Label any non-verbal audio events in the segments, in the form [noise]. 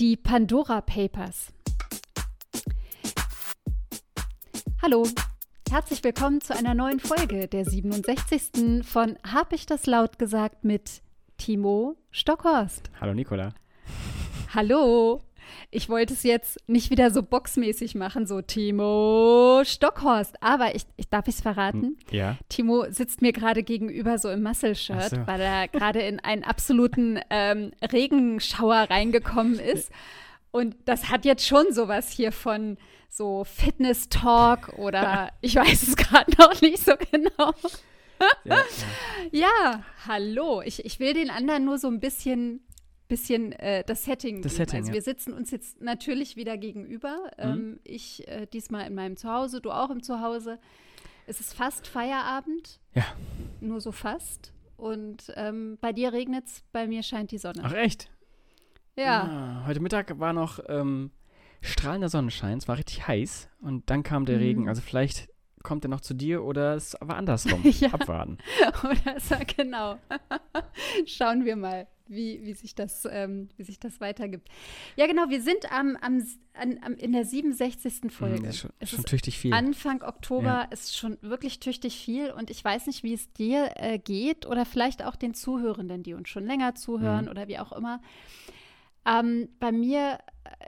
Die Pandora Papers. Hallo, herzlich willkommen zu einer neuen Folge, der 67. von Hab ich das laut gesagt mit Timo Stockhorst. Hallo Nicola. Hallo. Ich wollte es jetzt nicht wieder so boxmäßig machen, so Timo Stockhorst. Aber ich, ich darf es verraten. Hm, Ja. Timo sitzt mir gerade gegenüber so im Muscle-Shirt, so. weil er gerade in einen absoluten ähm, Regenschauer reingekommen ist. Und das hat jetzt schon sowas hier von so Fitness-Talk oder [laughs] ich weiß es gerade noch nicht so genau. Ja, [laughs] Ja, hallo. Ich, ich will den anderen nur so ein bisschen, bisschen äh, das Setting Das. Setting, also ja. wir sitzen uns jetzt natürlich wieder gegenüber. Ähm, ich äh, diesmal in meinem Zuhause, du auch im Zuhause. Es ist fast Feierabend, ja. nur so fast. Und ähm, bei dir regnet es, bei mir scheint die Sonne. Ach echt? ja. Ah, heute Mittag war noch ähm, strahlender Sonnenschein, es war richtig heiß und dann kam der Mhm. Regen. Also vielleicht kommt er noch zu dir oder es war andersrum. [laughs] Ja. Abwarten. [laughs] Oder so, genau. [laughs] Schauen wir mal, wie, wie, sich das, ähm, wie sich das weitergibt. Ja, genau, wir sind am, am, am, in der 67. Folge. Mhm, ist schon, es schon ist tüchtig viel. Anfang Oktober Ja. ist schon wirklich tüchtig viel und ich weiß nicht, wie es dir äh, geht oder vielleicht auch den Zuhörenden, die uns schon länger zuhören Mhm. oder wie auch immer. Ähm, bei mir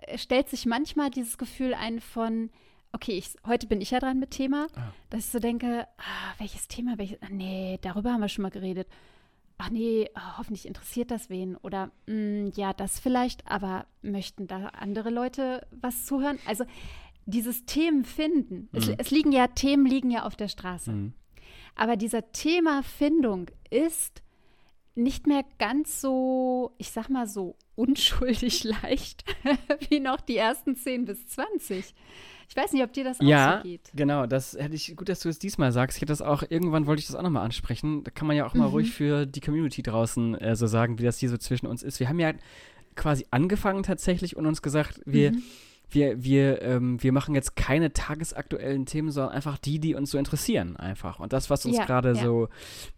äh, stellt sich manchmal dieses Gefühl ein von, okay, ich, heute bin ich ja dran mit Thema, Ah. dass ich so denke, ah, welches Thema, welches, ah, nee, darüber haben wir schon mal geredet. Ach nee, ah, hoffentlich interessiert das wen. Oder mm, ja, das vielleicht, aber möchten da andere Leute was zuhören? Also dieses Themen finden. Es, Mhm. es liegen ja, Themen liegen ja auf der Straße. Mhm. Aber dieser Themafindung ist nicht mehr ganz so, ich sag mal so, unschuldig [laughs] leicht [laughs] wie noch die ersten 10 bis 20. Ich weiß nicht, ob dir das auch Ja, so geht. genau, das hätte ich, gut, dass du es diesmal sagst. Ich hätte das auch, irgendwann wollte ich das auch nochmal ansprechen. Da kann man ja auch mal Mhm. ruhig für die Community draußen äh, so sagen, wie das hier so zwischen uns ist. Wir haben ja quasi angefangen tatsächlich und uns gesagt, wir, Mhm. Wir, wir, ähm, wir machen jetzt keine tagesaktuellen Themen, sondern einfach die, die uns so interessieren, einfach. Und das, was uns Ja, gerade ja. so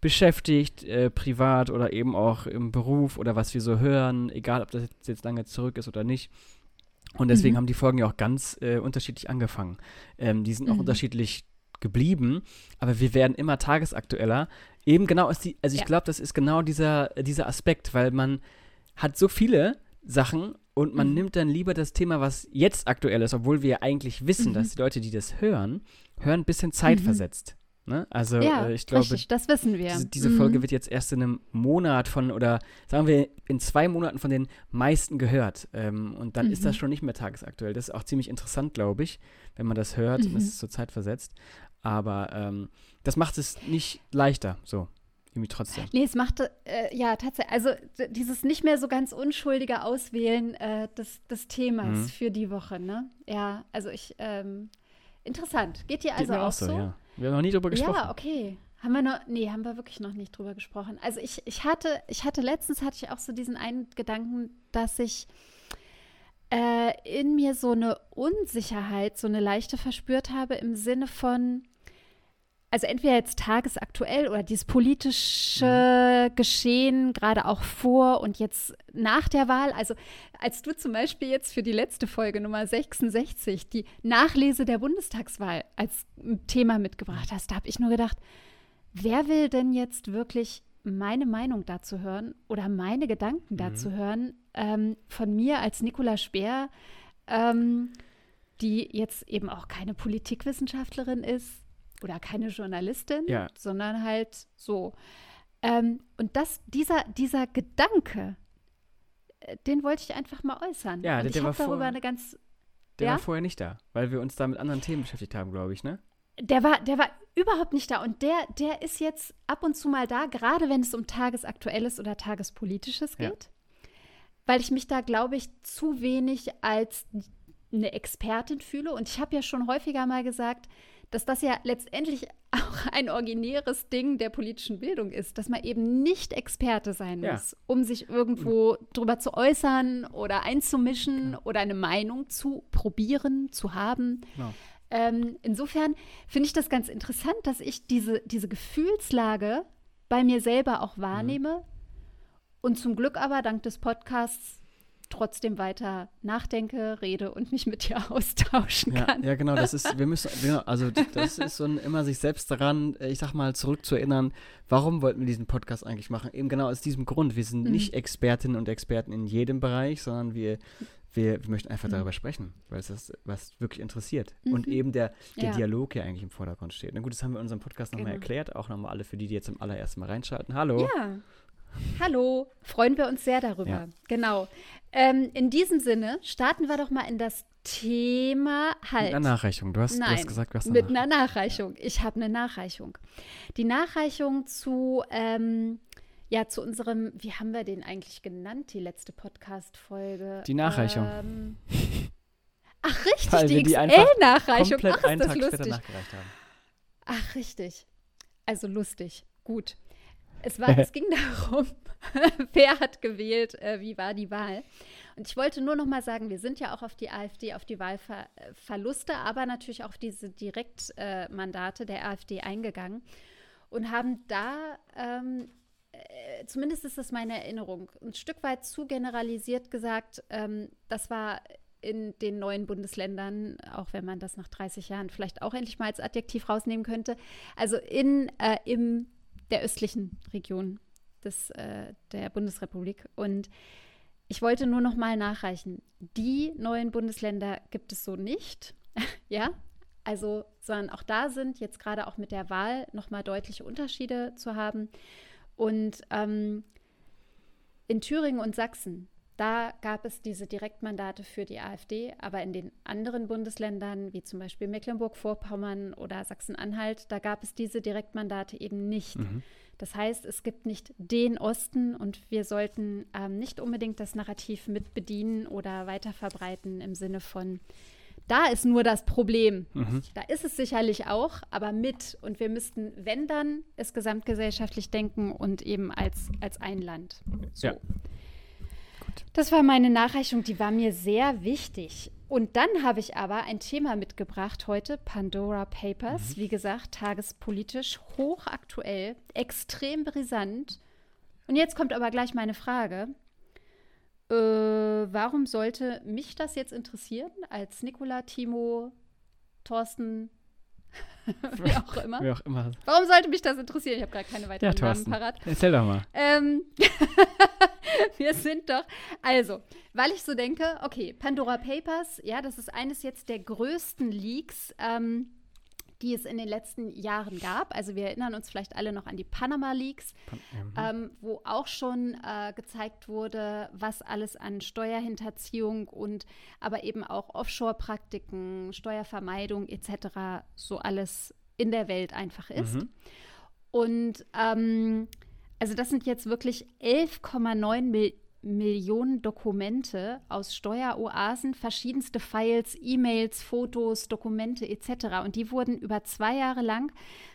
beschäftigt, äh, privat oder eben auch im Beruf oder was wir so hören, egal ob das jetzt, lange zurück ist oder nicht. Und deswegen Mhm. haben die Folgen ja auch ganz äh, unterschiedlich angefangen. Ähm, die sind auch Mhm. unterschiedlich geblieben, aber wir werden immer tagesaktueller. Eben genau ist die, also ich Ja. glaube, das ist genau dieser, dieser Aspekt, weil man hat so viele Sachen und man Mhm. nimmt dann lieber das Thema, was jetzt aktuell ist, obwohl wir eigentlich wissen, Mhm. dass die Leute, die das hören, hören ein bisschen zeitversetzt. Ne? Also ja, äh, ich glaube, richtig, das wissen wir. diese, diese Mhm. Folge wird jetzt erst in einem Monat von, oder sagen wir in zwei Monaten von den meisten gehört. Ähm, und dann ist das Mhm. schon nicht mehr tagesaktuell. Das ist auch ziemlich interessant, glaube ich, wenn man das hört und Mhm. es ist so zeitversetzt. Aber ähm, das macht es nicht leichter, so. Irgendwie trotzdem. Nee, es machte, äh, ja, tatsächlich, also dieses nicht mehr so ganz unschuldige Auswählen äh, des, des Themas Mhm. für die Woche, ne? Ja, also ich, ähm, interessant. Geht dir Geht also mir auch so? ja. Wir haben noch nie drüber gesprochen. Ja, okay. Haben wir noch, nee, haben wir wirklich noch nicht drüber gesprochen. Also ich, ich hatte, ich hatte letztens hatte ich auch so diesen einen Gedanken, dass ich äh, in mir so eine Unsicherheit, so eine leichte verspürt habe im Sinne von, also entweder jetzt tagesaktuell oder dieses politische Geschehen, gerade auch vor und jetzt nach der Wahl. Also als du zum Beispiel jetzt für die letzte Folge Nummer 66 die Nachlese der Bundestagswahl als Thema mitgebracht hast, da habe ich nur gedacht, wer will denn jetzt wirklich meine Meinung dazu hören oder meine Gedanken dazu hören ähm, von mir als Nicola Speer, ähm, die jetzt eben auch keine Politikwissenschaftlerin ist oder keine Journalistin, Ja. sondern halt so. Ähm, und das, dieser, dieser Gedanke, äh, den wollte ich einfach mal äußern. Ja, und der- der war darüber vor- eine ganz Der Ja? war vorher nicht da, weil wir uns da mit anderen Themen beschäftigt haben, glaube ich, ne? Der war, der war überhaupt nicht da. Und der, der ist jetzt ab und zu mal da, gerade wenn es um Tagesaktuelles oder Tagespolitisches Ja. geht. Weil ich mich da, glaube ich, zu wenig als eine Expertin fühle. Und ich habe ja schon häufiger mal gesagt, dass das ja letztendlich [laughs] auch ein originäres Ding der politischen Bildung ist, dass man eben nicht Experte sein Ja. muss, um sich irgendwo drüber zu äußern oder einzumischen oder eine Meinung zu probieren, zu haben. Genau. Ähm, insofern finde ich das ganz interessant, dass ich diese, diese Gefühlslage bei mir selber auch wahrnehme und zum Glück aber dank des Podcasts trotzdem weiter nachdenke, rede und mich mit dir [laughs] austauschen ja, kann. Ja, genau, das ist, wir müssen, genau, also [laughs] das ist so ein immer sich selbst daran, äh, ich sag mal, zurückzuerinnern, warum wollten wir diesen Podcast eigentlich machen? Eben genau aus diesem Grund. Wir sind mhm. nicht Expertinnen und Experten in jedem Bereich, sondern wir wir, wir, möchten einfach mhm. darüber sprechen, weil es das was wirklich interessiert. Mhm. Und eben der, der ja. Dialog ja eigentlich im Vordergrund steht. Na gut, das haben wir in unserem Podcast nochmal genau. erklärt, auch nochmal alle für die, die jetzt zum allerersten Mal reinschalten. Hallo. Ja. Hallo, freuen wir uns sehr darüber. Ja. Genau. Ähm, in diesem Sinne starten wir doch mal in das Thema halt. Mit einer Nachreichung. Du hast, Nein, du hast gesagt, was Mit einer Nachreichung. Ich habe eine Nachreichung. Die Nachreichung zu, ähm, ja, zu unserem, wie haben wir den eigentlich genannt, die letzte Podcast-Folge? Die Nachreichung. Ähm, [laughs] ach, richtig, Weil die XL-Nachreichung. Ach, ist einen das Tag lustig. später nachgereicht haben. Ach, richtig. Also lustig. Gut. Es, war, es ging [laughs] darum, [laughs] wer hat gewählt, äh, wie war die Wahl. Und ich wollte nur noch mal sagen, wir sind ja auch auf die AfD, auf die Wahlverluste, aber natürlich auch auf diese Direktmandate äh, der AfD eingegangen und haben da, ähm, äh, zumindest ist das meine Erinnerung, ein Stück weit zu generalisiert gesagt, ähm, das war in den neuen Bundesländern, auch wenn man das nach 30 Jahren vielleicht auch endlich mal als Adjektiv rausnehmen könnte, also in, äh, im der östlichen Region des, äh, der Bundesrepublik. Und ich wollte nur noch mal nachreichen. Die neuen Bundesländer gibt es so nicht. [laughs] ja, also, sondern auch da sind jetzt gerade auch mit der Wahl noch mal deutliche Unterschiede zu haben. Und ähm, in Thüringen und Sachsen, da gab es diese Direktmandate für die AfD, aber in den anderen Bundesländern, wie zum Beispiel Mecklenburg-Vorpommern oder Sachsen-Anhalt, da gab es diese Direktmandate eben nicht. Mhm. Das heißt, es gibt nicht den Osten und wir sollten ähm, nicht unbedingt das Narrativ mitbedienen oder weiterverbreiten im Sinne von, da ist nur das Problem. Mhm. Da ist es sicherlich auch, aber mit. Und wir müssten, wenn dann, es gesamtgesellschaftlich denken und eben als, als ein Land. So. Ja. Das war meine Nachreichung, die war mir sehr wichtig. Und dann habe ich aber ein Thema mitgebracht heute, Pandora Papers. Mhm. Wie gesagt, tagespolitisch hochaktuell, extrem brisant. Und jetzt kommt aber gleich meine Frage. Äh, warum sollte mich das jetzt interessieren, als Nikola, Timo, Thorsten, [laughs] wie auch [laughs] immer. Wie auch immer. Warum sollte mich das interessieren? Ich habe gerade keine weiteren ja, Namen parat. Erzähl doch mal. Ähm, [laughs] [laughs] wir sind doch. Also, weil ich so denke, okay, Pandora Papers, ja, das ist eines jetzt der größten Leaks. Ähm, die es in den letzten Jahren gab. Also wir erinnern uns vielleicht alle noch an die Panama Leaks, mhm. ähm, wo auch schon äh, gezeigt wurde, was alles an Steuerhinterziehung und aber eben auch Offshore-Praktiken, Steuervermeidung etc. so alles in der Welt einfach ist. Mhm. Und ähm, also das sind jetzt wirklich 11,9 Millionen Millionen Dokumente aus Steueroasen, verschiedenste Files, E-Mails, Fotos, Dokumente etc. Und die wurden über zwei Jahre lang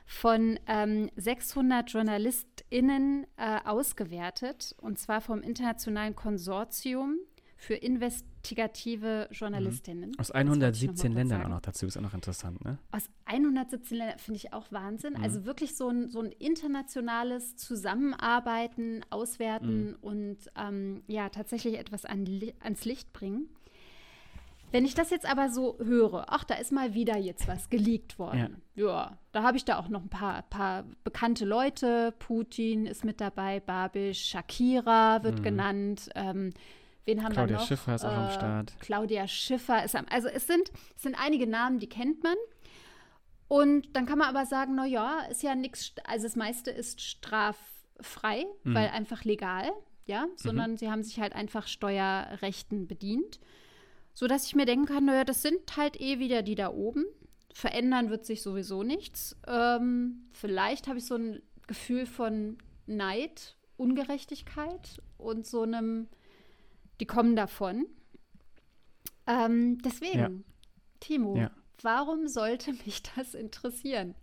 von ähm, 600 JournalistInnen äh, ausgewertet, und zwar vom Internationalen Konsortium für investigative Journalistinnen. Mhm. Aus 117 Ländern auch noch dazu, ist auch noch interessant, ne? Aus 117 Ländern finde ich auch Wahnsinn. Mhm. Also wirklich so ein, so ein internationales Zusammenarbeiten, Auswerten mhm. und ähm, ja, tatsächlich etwas an, ans Licht bringen. Wenn ich das jetzt aber so höre, ach, da ist mal wieder jetzt was geleakt worden. Ja, ja da habe ich da auch noch ein paar, paar bekannte Leute. Putin ist mit dabei, Babisch, Shakira wird mhm. genannt. Ähm, Wen haben Claudia wir noch? Schiffer ist auch am äh, Start. Claudia Schiffer ist am. Also es sind, es sind einige Namen, die kennt man. Und dann kann man aber sagen, na ja, ist ja nichts, also das meiste ist straffrei, mhm. weil einfach legal, ja, sondern mhm. sie haben sich halt einfach Steuerrechten bedient. So dass ich mir denken kann, naja, das sind halt eh wieder die da oben. Verändern wird sich sowieso nichts. Ähm, vielleicht habe ich so ein Gefühl von Neid, Ungerechtigkeit und so einem die kommen davon. Ähm, deswegen, ja. Timo, ja. warum sollte mich das interessieren?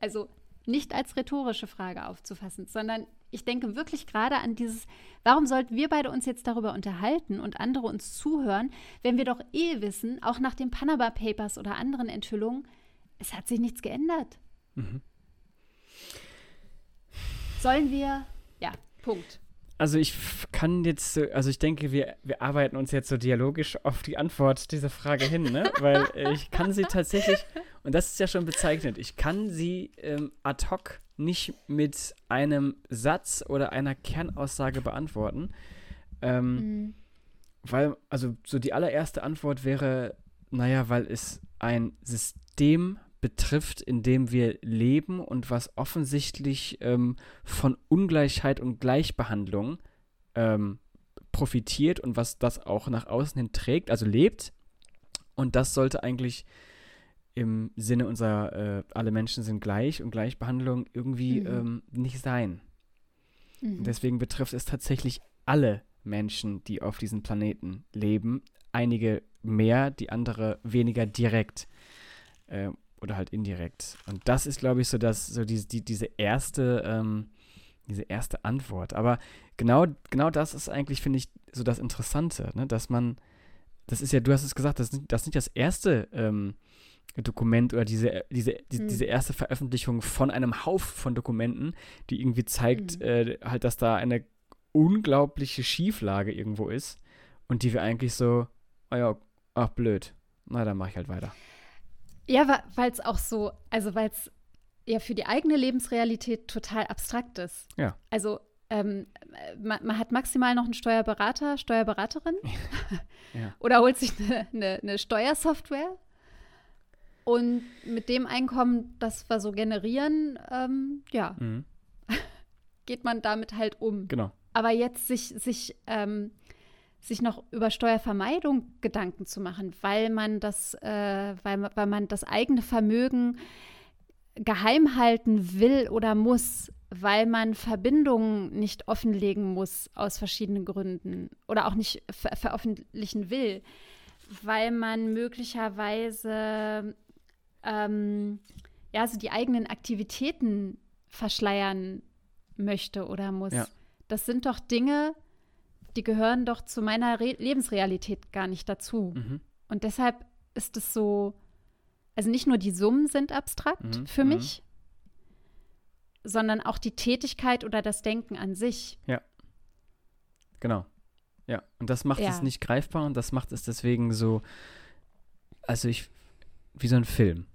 Also nicht als rhetorische Frage aufzufassen, sondern ich denke wirklich gerade an dieses, warum sollten wir beide uns jetzt darüber unterhalten und andere uns zuhören, wenn wir doch eh wissen, auch nach den Panama Papers oder anderen Enthüllungen, es hat sich nichts geändert. Mhm. Sollen wir, ja, Punkt. Also ich kann jetzt, so, also ich denke, wir, wir arbeiten uns jetzt so dialogisch auf die Antwort dieser Frage hin, ne? [laughs] Weil äh, ich kann sie tatsächlich, und das ist ja schon bezeichnet, ich kann sie ähm, ad hoc nicht mit einem Satz oder einer Kernaussage beantworten. Ähm, mhm. Weil, also so die allererste Antwort wäre, naja, weil es ein System betrifft, in dem wir leben und was offensichtlich ähm, von Ungleichheit und Gleichbehandlung ähm, profitiert und was das auch nach außen hin trägt, also lebt. Und das sollte eigentlich im Sinne unserer äh, alle Menschen sind gleich und Gleichbehandlung irgendwie mhm. ähm, nicht sein. Mhm. Deswegen betrifft es tatsächlich alle Menschen, die auf diesem Planeten leben. Einige mehr, die andere weniger direkt. Äh, oder halt indirekt. Und das ist, glaube ich, so, dass so diese, die, diese erste, ähm, diese erste Antwort. Aber genau, genau das ist eigentlich, finde ich, so das Interessante, ne? dass man, das ist ja, du hast es gesagt, das, das ist nicht das erste ähm, Dokument oder diese, diese, die, mhm. diese erste Veröffentlichung von einem Haufen von Dokumenten, die irgendwie zeigt, mhm. äh, halt, dass da eine unglaubliche Schieflage irgendwo ist und die wir eigentlich so, oh ja, ach blöd, na dann mache ich halt weiter. Ja, weil es auch so, also weil es ja für die eigene Lebensrealität total abstrakt ist. Ja. Also ähm, man, man, hat maximal noch einen Steuerberater, Steuerberaterin [laughs] ja. oder holt sich eine, eine, eine, Steuersoftware und mit dem Einkommen, das wir so generieren, ähm, ja, mhm. [laughs] geht man damit halt um. Genau. Aber jetzt sich, sich ähm, sich noch über Steuervermeidung Gedanken zu machen, weil man das, äh, weil, weil man das eigene Vermögen geheim halten will oder muss, weil man Verbindungen nicht offenlegen muss aus verschiedenen Gründen oder auch nicht ver veröffentlichen will, weil man möglicherweise ähm, ja, so die eigenen Aktivitäten verschleiern möchte oder muss. Ja. Das sind doch Dinge, die gehören doch zu meiner Re Lebensrealität gar nicht dazu. Mhm. Und deshalb ist es so, also nicht nur die Summen sind abstrakt mhm. für mhm. mich, sondern auch die Tätigkeit oder das Denken an sich. Ja. Genau. Ja, und das macht ja. es nicht greifbar und das macht es deswegen so, also ich, wie so ein Film.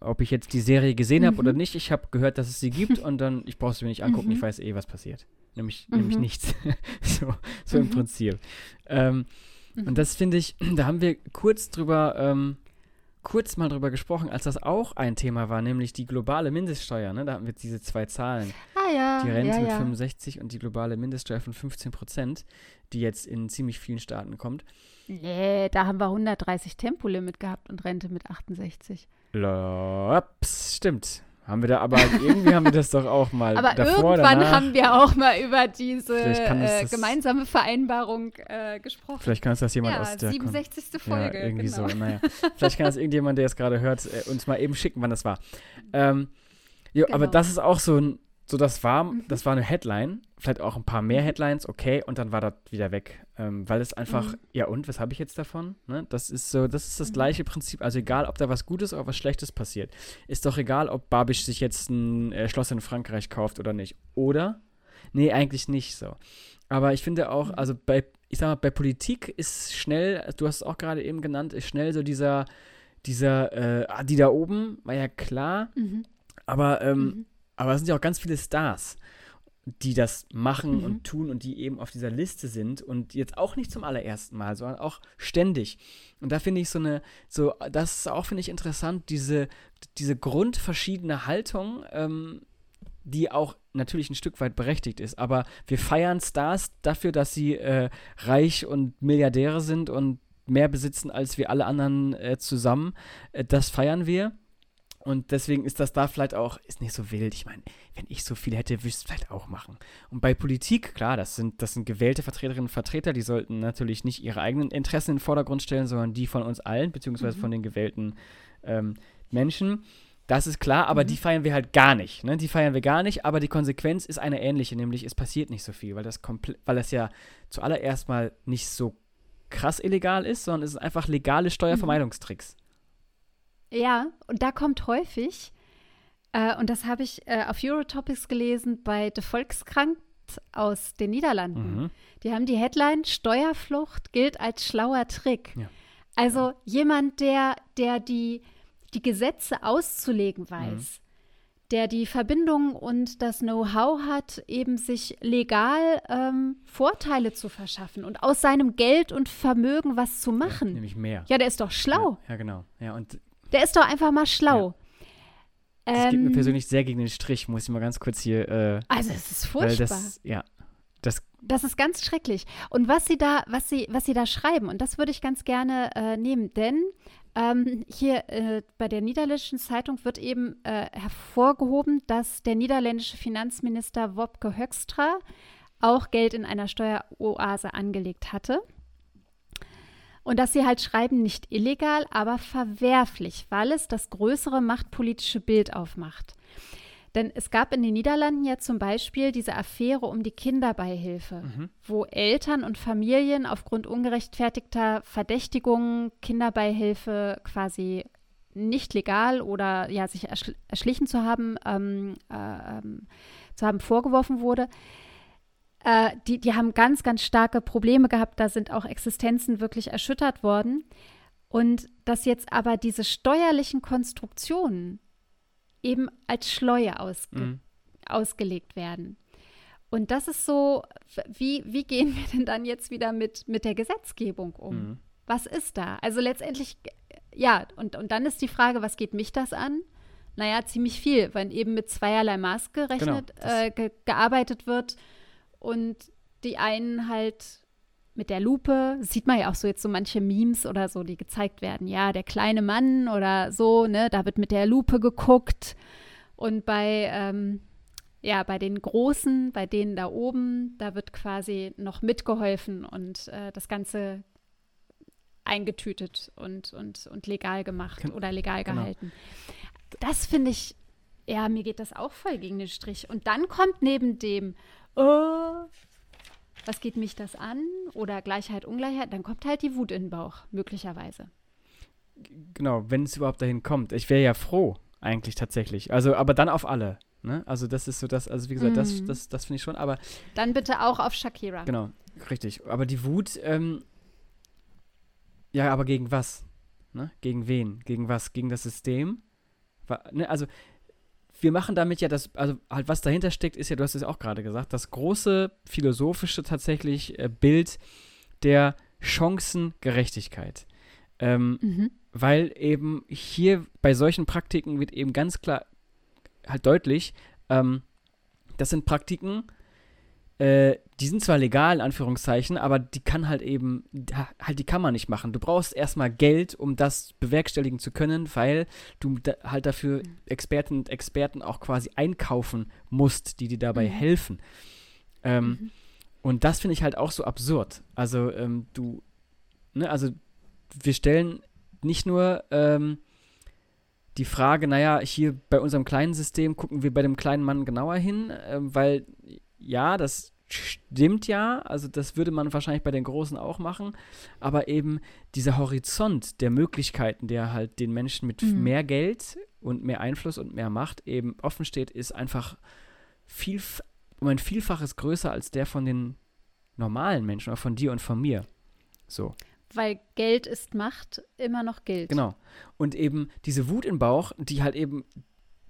Ob ich jetzt die Serie gesehen mhm. habe oder nicht, ich habe gehört, dass es sie gibt [laughs] und dann, ich brauche sie mir nicht angucken, ich mhm. weiß eh, was passiert nämlich, mhm. nämlich nichts. [laughs] so so mhm. im Prinzip. Ähm, mhm. Und das finde ich, [clears throat] da haben wir kurz drüber, ähm, kurz mal drüber gesprochen, als das auch ein Thema war, nämlich die globale Mindeststeuer. Ne? Da haben wir jetzt diese zwei Zahlen. Ah ja. Die Rente ja, mit ja. 65 und die globale Mindeststeuer von 15 Prozent, die jetzt in ziemlich vielen Staaten kommt. Nee, da haben wir 130 Tempolimit gehabt und Rente mit 68. Lops, stimmt. Haben wir da, aber irgendwie haben wir das doch auch mal. Aber davor, irgendwann danach, haben wir auch mal über diese äh, gemeinsame Vereinbarung äh, gesprochen. Vielleicht kann es das jemand ja, aus der 67. Folge. Ja, irgendwie genau. so. Naja. Vielleicht kann das irgendjemand, der es gerade hört, äh, uns mal eben schicken, wann das war. Ähm, jo, genau. Aber das ist auch so ein so, das war, mhm. das war eine Headline, vielleicht auch ein paar mehr mhm. Headlines, okay, und dann war das wieder weg. Ähm, weil es einfach, mhm. ja und, was habe ich jetzt davon? Ne? Das ist so, das ist das mhm. gleiche Prinzip. Also egal, ob da was Gutes oder was Schlechtes passiert. Ist doch egal, ob Babisch sich jetzt ein äh, Schloss in Frankreich kauft oder nicht. Oder? Nee, eigentlich nicht so. Aber ich finde auch, mhm. also bei, ich sag mal, bei Politik ist schnell, du hast es auch gerade eben genannt, ist schnell so dieser, dieser, äh, ah, die da oben, war ja klar. Mhm. Aber ähm, aber es sind ja auch ganz viele Stars, die das machen mhm. und tun und die eben auf dieser Liste sind und jetzt auch nicht zum allerersten Mal, sondern auch ständig. Und da finde ich so eine, so, das ist auch, finde ich, interessant, diese, diese grundverschiedene Haltung, ähm, die auch natürlich ein Stück weit berechtigt ist. Aber wir feiern Stars dafür, dass sie äh, reich und Milliardäre sind und mehr besitzen als wir alle anderen äh, zusammen. Äh, das feiern wir. Und deswegen ist das da vielleicht auch, ist nicht so wild. Ich meine, wenn ich so viel hätte, würde ich es vielleicht auch machen. Und bei Politik, klar, das sind, das sind gewählte Vertreterinnen und Vertreter, die sollten natürlich nicht ihre eigenen Interessen in den Vordergrund stellen, sondern die von uns allen, beziehungsweise mhm. von den gewählten ähm, Menschen. Das ist klar, aber mhm. die feiern wir halt gar nicht. Ne? Die feiern wir gar nicht, aber die Konsequenz ist eine ähnliche, nämlich es passiert nicht so viel, weil das, weil das ja zuallererst mal nicht so krass illegal ist, sondern es ist einfach legale Steuervermeidungstricks. Mhm. Ja, und da kommt häufig, äh, und das habe ich äh, auf Eurotopics gelesen, bei The Volkskrank aus den Niederlanden. Mhm. Die haben die Headline Steuerflucht gilt als schlauer Trick. Ja. Also jemand, der, der die, die Gesetze auszulegen weiß, der die Verbindung und das Know-how hat, eben sich legal ähm, Vorteile zu verschaffen und aus seinem Geld und Vermögen was zu Ja, machen. nämlich mehr. Ja, der ist doch schlau. Ja, ja, genau. Ja, und Der ist doch einfach mal schlau. das geht mir Ähm, persönlich sehr gegen den Strich, muss ich mal ganz kurz hier, äh, also es ist furchtbar. das, ja, das, Das ist ganz schrecklich. Und was sie da, was sie, was sie da schreiben, und das würde ich ganz gerne äh, nehmen, denn ähm, hier äh, bei der niederländischen Zeitung wird eben äh, hervorgehoben, dass der niederländische Finanzminister Wopke Hoekstra auch Geld in einer Steueroase angelegt hatte. Und dass sie halt schreiben, nicht illegal, aber verwerflich, weil es das größere machtpolitische Bild aufmacht. Denn es gab in den Niederlanden ja zum Beispiel diese Affäre um die Kinderbeihilfe, Mhm. wo Eltern und Familien aufgrund ungerechtfertigter Verdächtigungen Kinderbeihilfe quasi nicht legal oder ja sich erschl erschlichen zu haben, ähm, äh, ähm, zu haben vorgeworfen wurde. Äh, die, die haben ganz, ganz starke Probleme gehabt. Da sind auch Existenzen wirklich erschüttert worden. Und dass jetzt aber diese steuerlichen Konstruktionen eben als Schleue ausge mhm. ausgelegt werden. Und das ist so, wie, wie gehen wir denn dann jetzt wieder mit, mit der Gesetzgebung um? Mhm. Was ist da? Also letztendlich, ja, und, und dann ist die Frage, was geht mich das an? Naja, ziemlich viel, weil eben mit zweierlei Maß gerechnet, Genau, äh, ge gearbeitet wird und die einen halt mit der Lupe, sieht man ja auch so jetzt so manche Memes oder so, die gezeigt werden. Ja, der kleine Mann oder so, ne, da wird mit der Lupe geguckt. Und bei, ähm, ja, bei den Großen, bei denen da oben, da wird quasi noch mitgeholfen und äh, das Ganze eingetütet und, und, und legal gemacht Gen- oder legal genau. gehalten. Das finde ich, ja, mir geht das auch voll gegen den Strich. Und dann kommt neben dem, oh, was geht mich das an? Oder Gleichheit, Ungleichheit, dann kommt halt die Wut in den Bauch, möglicherweise. genau, wenn es überhaupt dahin kommt. Ich wäre ja froh, eigentlich tatsächlich. Also, aber dann auf alle. Ne? Also das ist so das, also wie gesagt, das, Mhm. das, das finde ich schon, aber Dann bitte auch auf Shakira. genau, richtig. Aber die Wut, ähm, ja, aber gegen was? Ne? Gegen wen? Gegen was? Gegen das System? Ne? Also wir machen damit ja das, also halt was dahinter steckt, ist ja, du hast es auch gerade gesagt, das große philosophische tatsächlich äh, Bild der Chancengerechtigkeit. Ähm, Mhm. weil eben hier bei solchen Praktiken wird eben ganz klar halt deutlich, ähm, das sind Praktiken, äh, die sind zwar legal in Anführungszeichen, aber die kann halt eben, halt die kann man nicht machen. Du brauchst erstmal Geld, um das bewerkstelligen zu können, weil du da, halt dafür Mhm. Experten und Experten auch quasi einkaufen musst, die dir dabei Mhm. helfen. Ähm, Mhm. und das finde ich halt auch so absurd. Also, ähm, du, ne, also wir stellen nicht nur ähm, die Frage, naja, hier bei unserem kleinen System gucken wir bei dem kleinen Mann genauer hin, ähm, weil ja, das stimmt ja, also das würde man wahrscheinlich bei den Großen auch machen, aber eben dieser Horizont der Möglichkeiten, der halt den Menschen mit Mhm. mehr Geld und mehr Einfluss und mehr Macht eben offen steht, ist einfach viel, um ein Vielfaches größer als der von den normalen Menschen oder von dir und von mir. So. Weil Geld ist Macht, immer noch Geld. Genau. Und eben diese Wut im Bauch, die halt eben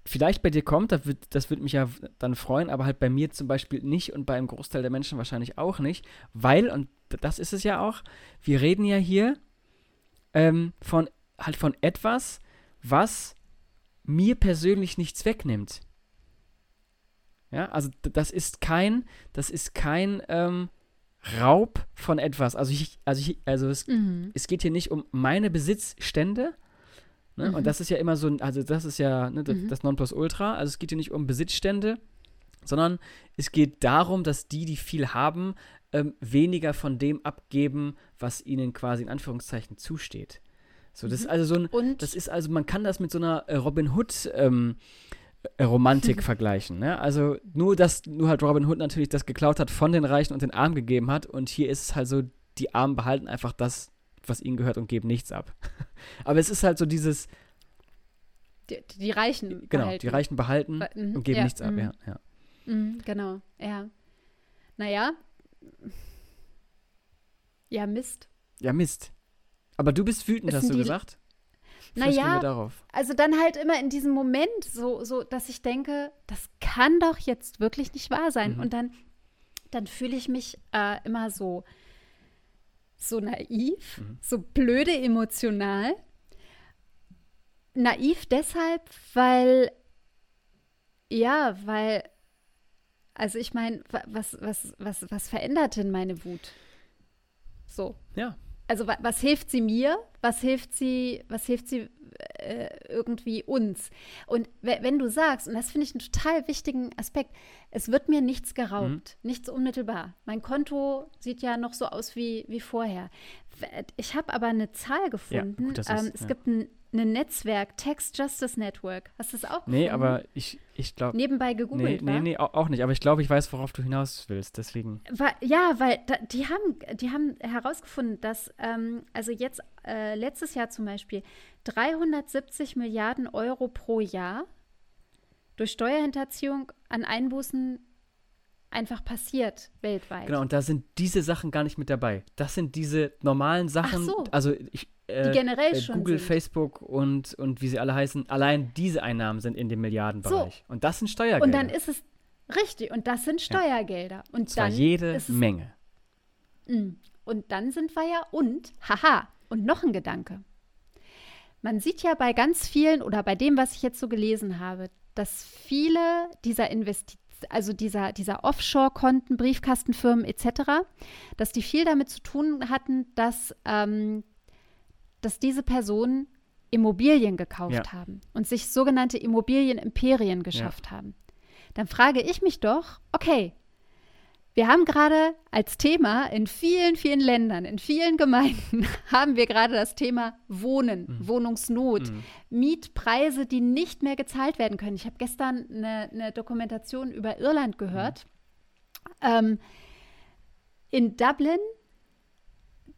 vielleicht bei dir kommt, das wird, das wird mich ja dann freuen, aber halt bei mir zum Beispiel nicht und bei einem Großteil der Menschen wahrscheinlich auch nicht, weil, und das ist es ja auch, wir reden ja hier ähm, von halt von etwas, was mir persönlich nichts wegnimmt. Ja, also das ist kein, das ist kein ähm, Raub von etwas. Also ich, also ich, also es Mhm. es geht hier nicht um meine Besitzstände. Ne? Mhm. Und das ist ja immer so, also das ist ja ne, das, Mhm. das Nonplusultra. Also es geht hier nicht um Besitzstände, sondern es geht darum, dass die, die viel haben, ähm, weniger von dem abgeben, was ihnen quasi in Anführungszeichen zusteht. So, das ist Mhm. also so ein, Und das ist also, man kann das mit so einer äh, Robin Hood ähm, äh, Romantik [laughs] vergleichen. Ne? Also nur, dass nur halt Robin Hood natürlich das geklaut hat von den Reichen und den Armen gegeben hat und hier ist es halt so, die Armen behalten einfach das, was ihnen gehört und geben nichts ab. [laughs] Aber es ist halt so dieses, die, die Reichen genau, behalten. die Reichen behalten Be- mhm, und geben ja, nichts ab, mhm. ja, ja. Mhm, genau, ja. naja, ja, Mist. Ja, Mist. Aber du bist wütend, hast du gesagt? Naja. Also dann halt immer in diesem Moment, so, so, dass ich denke, das kann doch jetzt wirklich nicht wahr sein. Mhm. Und dann, dann fühle ich mich äh, immer so, so naiv, Mhm. so blöde emotional. Naiv deshalb, weil, ja, weil, also ich meine, wa- was, was, was, was verändert denn meine Wut? So. Ja. Also wa was hilft sie mir? Was hilft sie, was hilft sie äh, irgendwie uns? Und we- wenn du sagst, und das finde ich einen total wichtigen Aspekt, es wird mir nichts geraubt, nichts unmittelbar. Mein Konto sieht ja noch so aus wie, wie vorher. Ich habe aber eine Zahl gefunden. gut, das ähm, ist- es ja. gibt ein, ein Netzwerk, Text Justice Network. Hast du das auch Nee, gefunden? aber ich, ich glaube. Nebenbei Nee, gegoogelt, nee, nee, au- auch nicht. Aber ich glaube, ich weiß, worauf du hinaus willst. Deswegen. Ja, weil da, die haben, die haben herausgefunden, dass ähm, also jetzt äh, letztes Jahr zum Beispiel 370 Milliarden Euro pro Jahr durch Steuerhinterziehung an Einbußen einfach passiert weltweit. Genau, und da sind diese Sachen gar nicht mit dabei. Das sind diese normalen Sachen. so. Also ich. Äh, Die generell äh, schon Google, sind. Facebook und, und wie sie alle heißen, allein diese Einnahmen sind in dem Milliardenbereich. Und das sind Steuergelder. Und dann ist es richtig und das sind Steuergelder und Und zwar dann jede ist es, Menge. Mm. Und dann sind wir ja und, haha, und noch ein Gedanke. Man sieht ja bei ganz vielen oder bei dem, was ich jetzt so gelesen habe, dass viele dieser Investi also dieser, dieser Offshore-Konten, Briefkastenfirmen etc., dass die viel damit zu tun hatten, dass, ähm, dass diese Personen Immobilien gekauft Ja. haben und sich sogenannte Immobilienimperien geschafft haben. Dann frage ich mich doch, okay, wir haben gerade als Thema in vielen, vielen Ländern, in vielen [laughs] Gemeinden, haben wir gerade das Thema Wohnen, Wohnungsnot, Mietpreise, die nicht mehr gezahlt werden können. Ich habe gestern eine, eine Dokumentation über Irland gehört. Ähm, in Dublin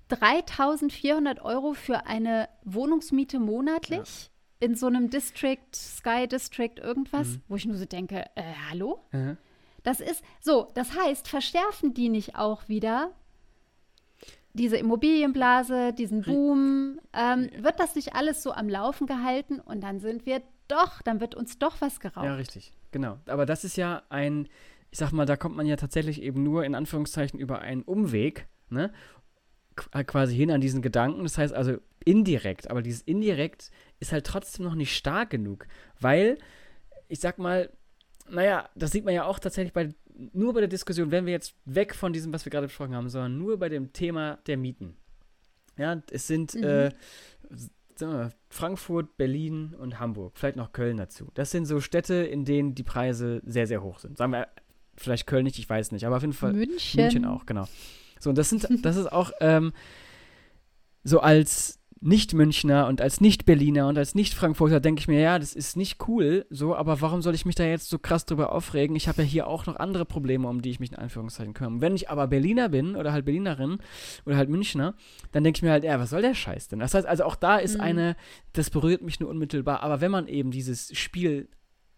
3400 Euro für eine Wohnungsmiete monatlich in so einem District, Sky District, irgendwas, wo ich nur so denke, äh, hallo? Mhm. Das ist so, das heißt, verschärfen die nicht auch wieder diese Immobilienblase, diesen Boom? Ähm, wird das nicht alles so am Laufen gehalten und dann sind wir doch, dann wird uns doch was geraubt. Ja, richtig. Genau. Aber das ist ja ein, ich sag mal, da kommt man ja tatsächlich eben nur in Anführungszeichen über einen Umweg, ne? Qu- Quasi hin an diesen Gedanken. Das heißt also indirekt, aber dieses indirekt ist halt trotzdem noch nicht stark genug, weil, ich sag mal, naja, das sieht man ja auch tatsächlich bei, nur bei der Diskussion, wenn wir jetzt weg von diesem, was wir gerade besprochen haben, sondern nur bei dem Thema der Mieten. Ja, es sind Mhm. äh, wir Frankfurt, Berlin und Hamburg, vielleicht noch Köln dazu. Das sind so Städte, in denen die Preise sehr, sehr hoch sind. Sagen wir, vielleicht Köln nicht, ich weiß nicht, aber auf jeden Fall München. München auch, genau. So, und das sind, das ist auch ähm, so als Nicht-Münchner und als Nicht-Berliner und als Nicht-Frankfurter denke ich mir, ja, das ist nicht cool, so, aber warum soll ich mich da jetzt so krass drüber aufregen? Ich habe ja hier auch noch andere Probleme, um die ich mich in Anführungszeichen kümmere. Wenn ich aber Berliner bin oder halt Berlinerin oder halt Münchner, dann denke ich mir halt, ja, was soll der Scheiß denn? Das heißt also, auch da ist Mhm. eine, das berührt mich nur unmittelbar, aber wenn man eben dieses Spiel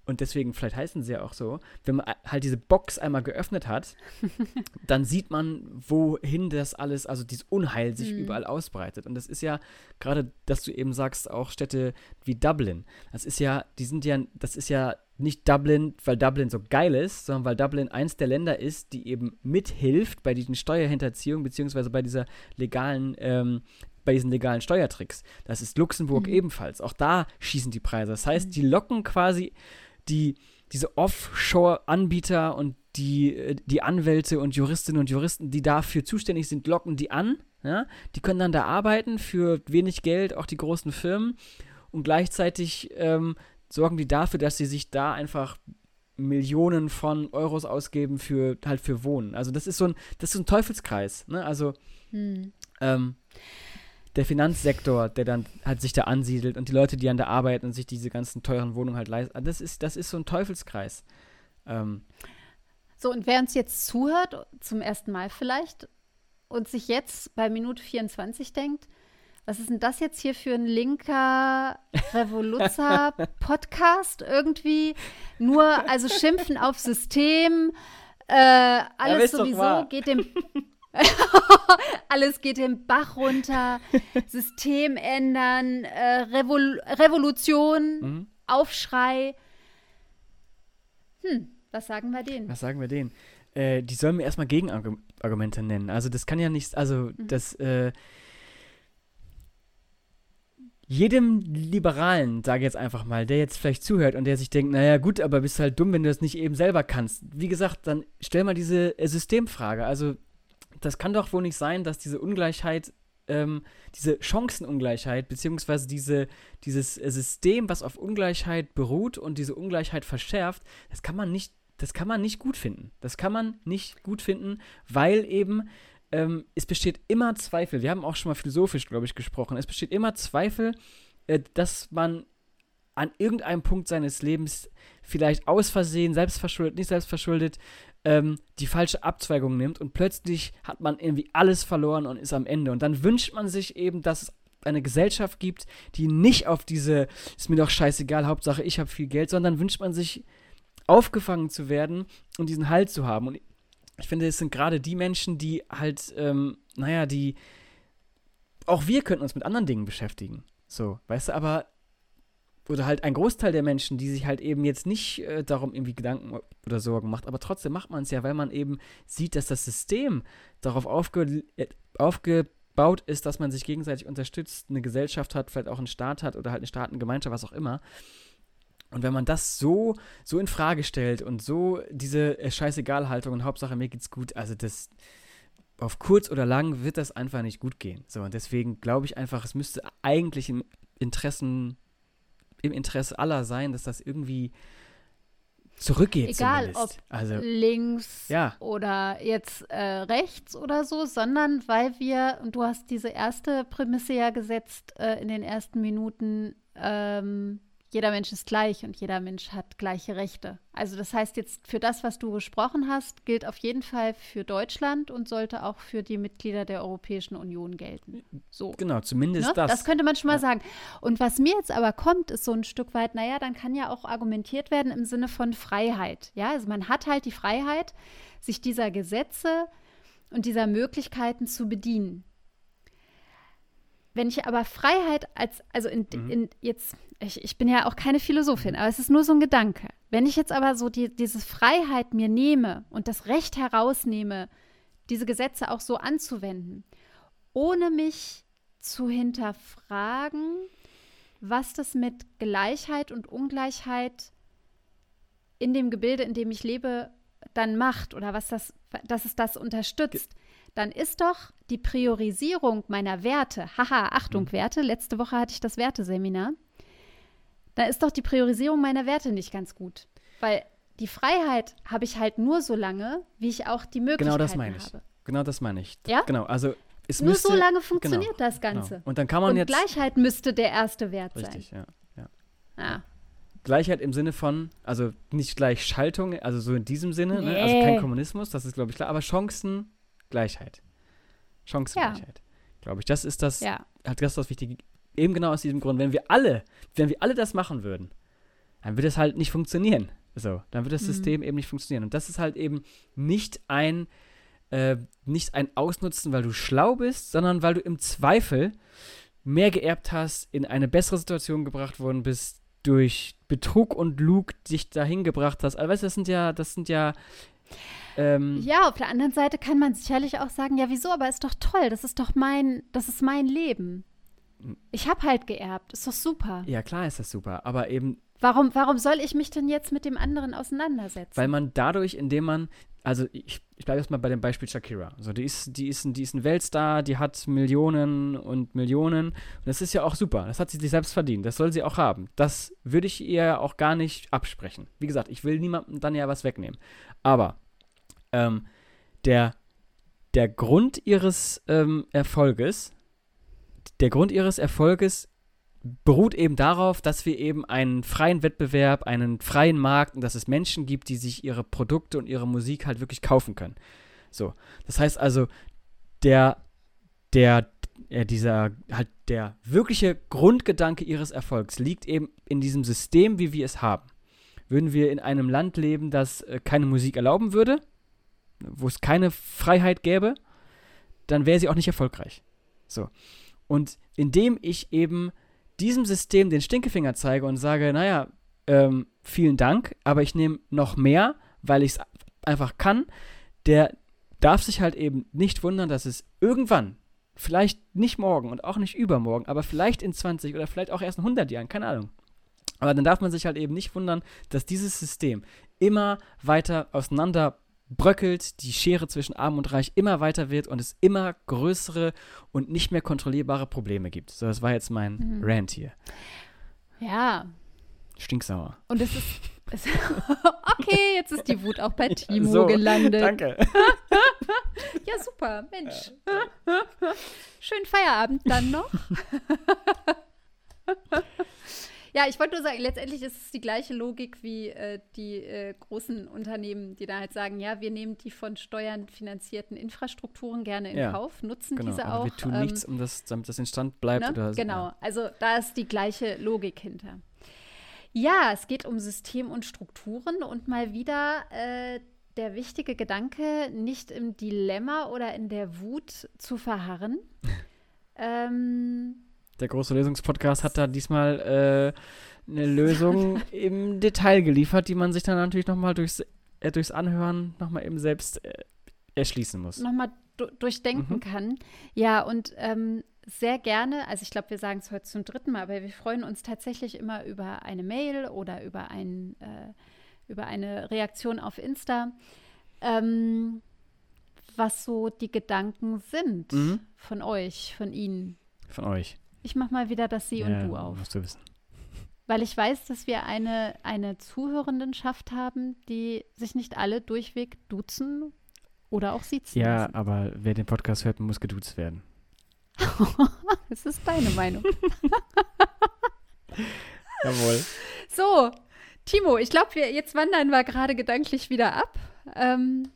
und deswegen, vielleicht heißen sie ja auch so, wenn man halt diese Box einmal geöffnet hat, [laughs] dann sieht man, wohin das alles, also dieses Unheil sich Mhm. überall ausbreitet. Und das ist ja gerade, dass du eben sagst, auch Städte wie Dublin. Das ist ja, die sind ja, das ist ja nicht Dublin, weil Dublin so geil ist, sondern weil Dublin eins der Länder ist, die eben mithilft bei diesen Steuerhinterziehungen, beziehungsweise bei dieser legalen, ähm, bei diesen legalen Steuertricks. Das ist Luxemburg Mhm. ebenfalls. Auch da schießen die Preise. Das heißt, die locken quasi die, diese Offshore-Anbieter und die, äh, die Anwälte und Juristinnen und Juristen, die dafür zuständig sind, locken die an. Ja? Die können dann da arbeiten für wenig Geld, auch die großen Firmen. Und gleichzeitig ähm, sorgen die dafür, dass sie sich da einfach Millionen von Euros ausgeben für halt für Wohnen. Also das ist so ein, das ist so ein Teufelskreis. Ne? Also Hm. ähm, der Finanzsektor, der dann halt sich da ansiedelt und die Leute, die an der arbeiten und sich diese ganzen teuren Wohnungen halt leisten, das ist, das ist so ein Teufelskreis. Ähm, So, und wer uns jetzt zuhört, zum ersten Mal vielleicht, und sich jetzt bei Minute 24 denkt, was ist denn das jetzt hier für ein linker Revoluzzer-Podcast [laughs] irgendwie? Nur, also schimpfen auf System, Äh, alles sowieso geht dem. [laughs] [laughs] alles geht den Bach runter, System ändern, äh, Revol Revolution, mhm. Aufschrei. Hm, was sagen wir denen? Was sagen wir denen? Äh, die sollen mir erstmal Gegenargumente nennen. Also das kann ja nicht, also mhm. das, äh, jedem Liberalen, sage ich jetzt einfach mal, der jetzt vielleicht zuhört und der sich denkt, naja gut, aber bist halt dumm, wenn du das nicht eben selber kannst. Wie gesagt, dann stell mal diese äh, Systemfrage. Also das kann doch wohl nicht sein, dass diese Ungleichheit, ähm, diese Chancenungleichheit, beziehungsweise diese, dieses äh, System, was auf Ungleichheit beruht und diese Ungleichheit verschärft, das kann man nicht, das kann man nicht gut finden. Das kann man nicht gut finden, weil eben ähm, es besteht immer Zweifel. Wir haben auch schon mal philosophisch, glaube ich, gesprochen. Es besteht immer Zweifel, äh, dass man an irgendeinem Punkt seines Lebens vielleicht aus Versehen, selbstverschuldet, nicht selbstverschuldet, ähm, die falsche Abzweigung nimmt und plötzlich hat man irgendwie alles verloren und ist am Ende. Und dann wünscht man sich eben, dass es eine Gesellschaft gibt, die nicht auf diese, ist mir doch scheißegal, Hauptsache ich habe viel Geld, sondern wünscht man sich, aufgefangen zu werden und diesen Halt zu haben. Und ich finde, es sind gerade die Menschen, die halt, ähm, naja, die. Auch wir könnten uns mit anderen Dingen beschäftigen. So, weißt du, aber. Oder halt ein Großteil der Menschen, die sich halt eben jetzt nicht äh, darum irgendwie Gedanken oder Sorgen macht, aber trotzdem macht man es ja, weil man eben sieht, dass das System darauf aufge äh, aufgebaut ist, dass man sich gegenseitig unterstützt, eine Gesellschaft hat, vielleicht auch einen Staat hat oder halt eine Staatengemeinschaft, was auch immer. Und wenn man das so, so in Frage stellt und so diese äh, Scheißegal-Haltung und Hauptsache mir geht's gut, also das auf kurz oder lang wird das einfach nicht gut gehen. So, und deswegen glaube ich einfach, es müsste eigentlich im Interessen, im Interesse aller sein, dass das irgendwie zurückgeht. Egal zumindest. ob also, links ja. oder jetzt äh, rechts oder so, sondern weil wir, und du hast diese erste Prämisse ja gesetzt äh, in den ersten Minuten, ähm, jeder Mensch ist gleich und jeder Mensch hat gleiche Rechte. Also das heißt jetzt für das, was du gesprochen hast, gilt auf jeden Fall für Deutschland und sollte auch für die Mitglieder der Europäischen Union gelten. So. Genau, zumindest ne? das. Das könnte man schon mal ja. sagen. Und was mir jetzt aber kommt, ist so ein Stück weit, naja, dann kann ja auch argumentiert werden im Sinne von Freiheit. Ja, also man hat halt die Freiheit, sich dieser Gesetze und dieser Möglichkeiten zu bedienen. Wenn ich aber Freiheit als, also in, mhm. in jetzt ich, ich bin ja auch keine Philosophin, aber es ist nur so ein Gedanke. Wenn ich jetzt aber so die, diese Freiheit mir nehme und das Recht herausnehme, diese Gesetze auch so anzuwenden, ohne mich zu hinterfragen, was das mit Gleichheit und Ungleichheit in dem Gebilde, in dem ich lebe, dann macht oder was das, dass es das unterstützt, dann ist doch die Priorisierung meiner Werte, haha, Achtung, mhm. Werte, letzte Woche hatte ich das Werteseminar, da ist doch die Priorisierung meiner Werte nicht ganz gut. Weil die Freiheit habe ich halt nur so lange, wie ich auch die Möglichkeit habe. Genau das meine ich. Habe. Genau das meine ich. Ja? Genau, also es Nur müsste, so lange funktioniert genau, das Ganze. Genau. Und dann kann man Und jetzt. Gleichheit müsste der erste Wert richtig, sein. Richtig, ja. ja. Ah. Gleichheit im Sinne von, also nicht gleich Schaltung, also so in diesem Sinne, nee. ne? also kein Kommunismus, das ist, glaube ich, klar, aber Chancengleichheit. Chancengleichheit. Ja. Glaube ich, das ist das, ja. halt das, das Wichtige. Eben genau aus diesem Grund, wenn wir alle, wenn wir alle das machen würden, dann wird es halt nicht funktionieren. So, dann wird das mhm. System eben nicht funktionieren. Und das ist halt eben nicht ein, äh, nicht ein Ausnutzen, weil du schlau bist, sondern weil du im Zweifel mehr geerbt hast, in eine bessere Situation gebracht worden bist, durch Betrug und Lug dich dahin gebracht hast. Also weißt du, das sind ja, das sind ja ähm, ja, auf der anderen Seite kann man sicherlich auch sagen, ja, wieso, aber ist doch toll, das ist doch mein, das ist mein Leben. Ich habe halt geerbt, ist doch super. Ja, klar ist das super, aber eben Warum, warum soll ich mich denn jetzt mit dem anderen auseinandersetzen? Weil man dadurch, indem man, also ich, ich bleibe jetzt mal bei dem Beispiel Shakira. Also die ist, die ist, die ist ein Weltstar, die hat Millionen und Millionen. Und das ist ja auch super. Das hat sie sich selbst verdient. Das soll sie auch haben. Das würde ich ihr auch gar nicht absprechen. Wie gesagt, ich will niemandem dann ja was wegnehmen. Aber ähm, der, der Grund ihres ähm, Erfolges, der Grund ihres Erfolges beruht eben darauf, dass wir eben einen freien Wettbewerb, einen freien Markt und dass es Menschen gibt, die sich ihre Produkte und ihre Musik halt wirklich kaufen können. So, das heißt also, der, der, äh, dieser, halt der wirkliche Grundgedanke ihres Erfolgs liegt eben in diesem System, wie wir es haben. Würden wir in einem Land leben, das äh, keine Musik erlauben würde, wo es keine Freiheit gäbe, dann wäre sie auch nicht erfolgreich. So. Und indem ich eben diesem System den Stinkefinger zeige und sage, naja, ähm, vielen Dank, aber ich nehme noch mehr, weil ich es einfach kann, der darf sich halt eben nicht wundern, dass es irgendwann, vielleicht nicht morgen und auch nicht übermorgen, aber vielleicht in 20 oder vielleicht auch erst in 100 Jahren, keine Ahnung. Aber dann darf man sich halt eben nicht wundern, dass dieses System immer weiter auseinander bröckelt, die Schere zwischen Arm und Reich immer weiter wird und es immer größere und nicht mehr kontrollierbare Probleme gibt. So, das war jetzt mein mhm. Rant hier. Ja. Stinksauer. Und es ist. Es [laughs] okay, jetzt ist die Wut auch bei Timo so, gelandet. Danke. [laughs] ja, super, Mensch. Schönen Feierabend dann noch. [laughs] Ja, ich wollte nur sagen, letztendlich ist es die gleiche Logik wie äh, die äh, großen Unternehmen, die da halt sagen, ja, wir nehmen die von Steuern finanzierten Infrastrukturen gerne in ja, Kauf, nutzen genau, diese aber auch. Wir tun ähm, nichts, um das, damit das in Stand bleibt. Ne? Oder, genau, ja. also da ist die gleiche Logik hinter. Ja, es geht um System und Strukturen und mal wieder äh, der wichtige Gedanke, nicht im Dilemma oder in der Wut zu verharren. [laughs] ähm, der große Lösungspodcast hat da diesmal äh, eine Lösung [laughs] im Detail geliefert, die man sich dann natürlich nochmal durchs, äh, durchs Anhören nochmal eben selbst äh, erschließen muss. Nochmal durchdenken mhm. kann. Ja, und ähm, sehr gerne, also ich glaube, wir sagen es heute zum dritten Mal, aber wir freuen uns tatsächlich immer über eine Mail oder über, ein, äh, über eine Reaktion auf Insta, ähm, was so die Gedanken sind mhm. von euch, von Ihnen. Von euch. Ich mach mal wieder das Sie ja, und Du auf. Musst du wissen. Weil ich weiß, dass wir eine, eine Zuhörendenschaft haben, die sich nicht alle durchweg duzen oder auch siezen. Ja, lassen. aber wer den Podcast hört, muss geduzt werden. [laughs] das ist deine Meinung. [laughs] Jawohl. So, Timo, ich glaube, jetzt wandern wir gerade gedanklich wieder ab. Ähm,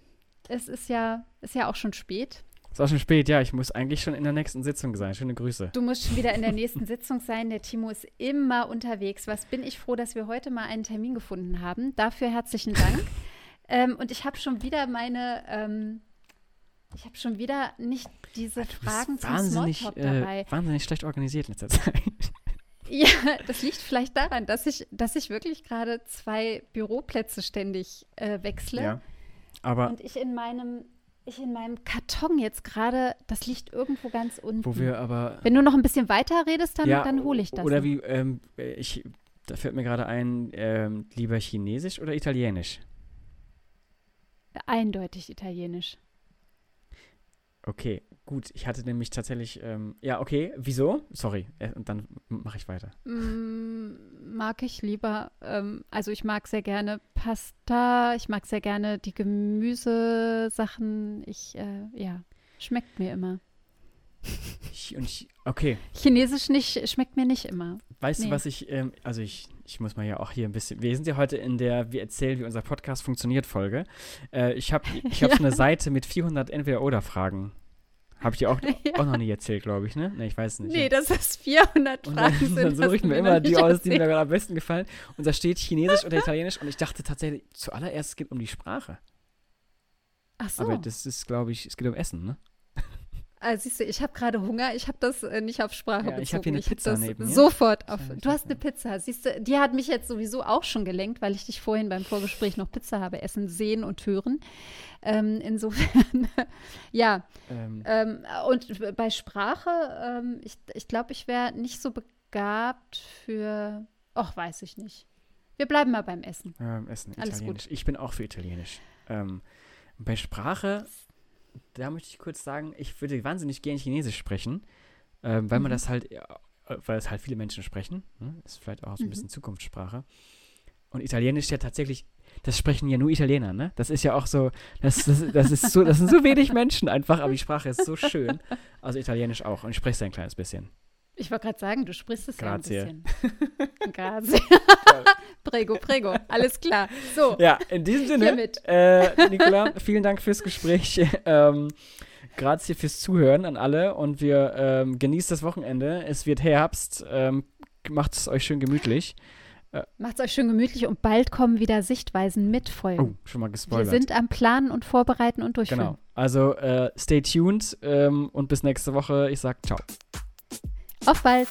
es ist ja, ist ja auch schon spät. Ist auch schon spät, ja. Ich muss eigentlich schon in der nächsten Sitzung sein. Schöne Grüße. Du musst schon wieder in der nächsten Sitzung sein. Der Timo ist immer unterwegs. Was bin ich froh, dass wir heute mal einen Termin gefunden haben. Dafür herzlichen Dank. [laughs] ähm, und ich habe schon wieder meine, ähm, ich habe schon wieder nicht diese Fragen zum Smalltalk äh, dabei. Äh, wahnsinnig schlecht organisiert in letzter Zeit. [laughs] Ja, das liegt vielleicht daran, dass ich, dass ich wirklich gerade zwei Büroplätze ständig äh, wechsle. Ja, aber und ich in meinem ich in meinem Karton jetzt gerade, das liegt irgendwo ganz unten. Wo wir aber. Wenn du noch ein bisschen weiter redest, dann, ja, dann hole ich das. Oder noch. wie, ähm, ich, da fällt mir gerade ein, ähm, lieber Chinesisch oder Italienisch? Eindeutig Italienisch. Okay, gut. Ich hatte nämlich tatsächlich, ähm, ja, okay, wieso? Sorry, äh, und dann mache ich weiter. Mm, mag ich lieber, ähm, also ich mag sehr gerne Pasta, ich mag sehr gerne die Gemüsesachen. Ich, äh, ja, schmeckt mir immer. Und ich, okay. Chinesisch nicht, schmeckt mir nicht immer. Weißt nee. du, was ich, ähm, also ich, ich muss mal ja auch hier ein bisschen, wir sind ja heute in der, wir erzählen, wie unser Podcast funktioniert, Folge. Äh, ich habe ich hab [laughs] ja. so eine Seite mit 400 Entweder-Oder-Fragen. Habe ich dir auch, [laughs] ja. auch noch nie erzählt, glaube ich, ne? Ne, ich weiß nicht. Nee, ja. das 400 Fragen dann, [laughs] sind. Dann suche ich mir immer die aus, die mir gerade am besten gefallen. Und da steht Chinesisch oder Italienisch. Und ich dachte tatsächlich, zuallererst es geht um die Sprache. Ach so. Aber das ist, glaube ich, es geht um Essen, ne? Also siehst du, ich habe gerade Hunger. Ich habe das äh, nicht auf Sprache ja, bezogen. Ich habe hier eine Pizza neben mir. Sofort auf. Du hast eine Pizza. Siehst du, die hat mich jetzt sowieso auch schon gelenkt, weil ich dich vorhin beim Vorgespräch noch Pizza habe essen sehen und hören. Ähm, insofern, [laughs] ja. Ähm. Ähm, und bei Sprache, ähm, ich, ich glaube, ich wäre nicht so begabt für. Ach, weiß ich nicht. Wir bleiben mal beim Essen. Ähm, Essen, Alles Italienisch. Gut. Ich bin auch für Italienisch. Ähm, bei Sprache da möchte ich kurz sagen, ich würde wahnsinnig gerne Chinesisch sprechen, äh, weil mhm. man das halt, weil es halt viele Menschen sprechen. Ne? Ist vielleicht auch so ein mhm. bisschen Zukunftssprache. Und Italienisch ja tatsächlich, das sprechen ja nur Italiener, ne? Das ist ja auch so, das, das, das ist so, das sind so wenig Menschen einfach, aber die Sprache ist so schön. Also Italienisch auch. Und ich spreche es ein kleines bisschen. Ich wollte gerade sagen, du sprichst es Grazie. ja ein bisschen. [laughs] Grazie. prego, prego. Alles klar. So. Ja, in diesem Sinne, äh, Nicola, vielen Dank fürs Gespräch. [laughs] ähm, Grazie fürs Zuhören an alle und wir ähm, genießt das Wochenende. Es wird Herbst. Ähm, Macht es euch schön gemütlich. Ja. Macht's euch schön gemütlich und bald kommen wieder Sichtweisen mit Folgen. Oh, schon mal Wir gespoilert. sind am Planen und Vorbereiten und Durchführen. genau. Also äh, stay tuned ähm, und bis nächste Woche. Ich sag ciao. Auf bald!